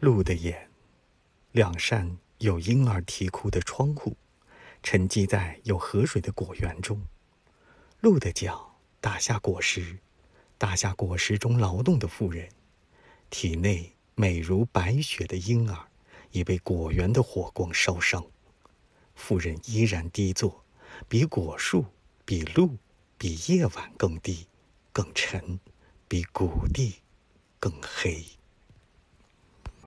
鹿的眼，两扇有婴儿啼哭的窗户，沉积在有河水的果园中。鹿的脚打下果实，打下果实中劳动的妇人。体内美如白雪的婴儿，已被果园的火光烧伤。妇人依然低坐，比果树、比鹿、比夜晚更低、更沉、比谷地更黑。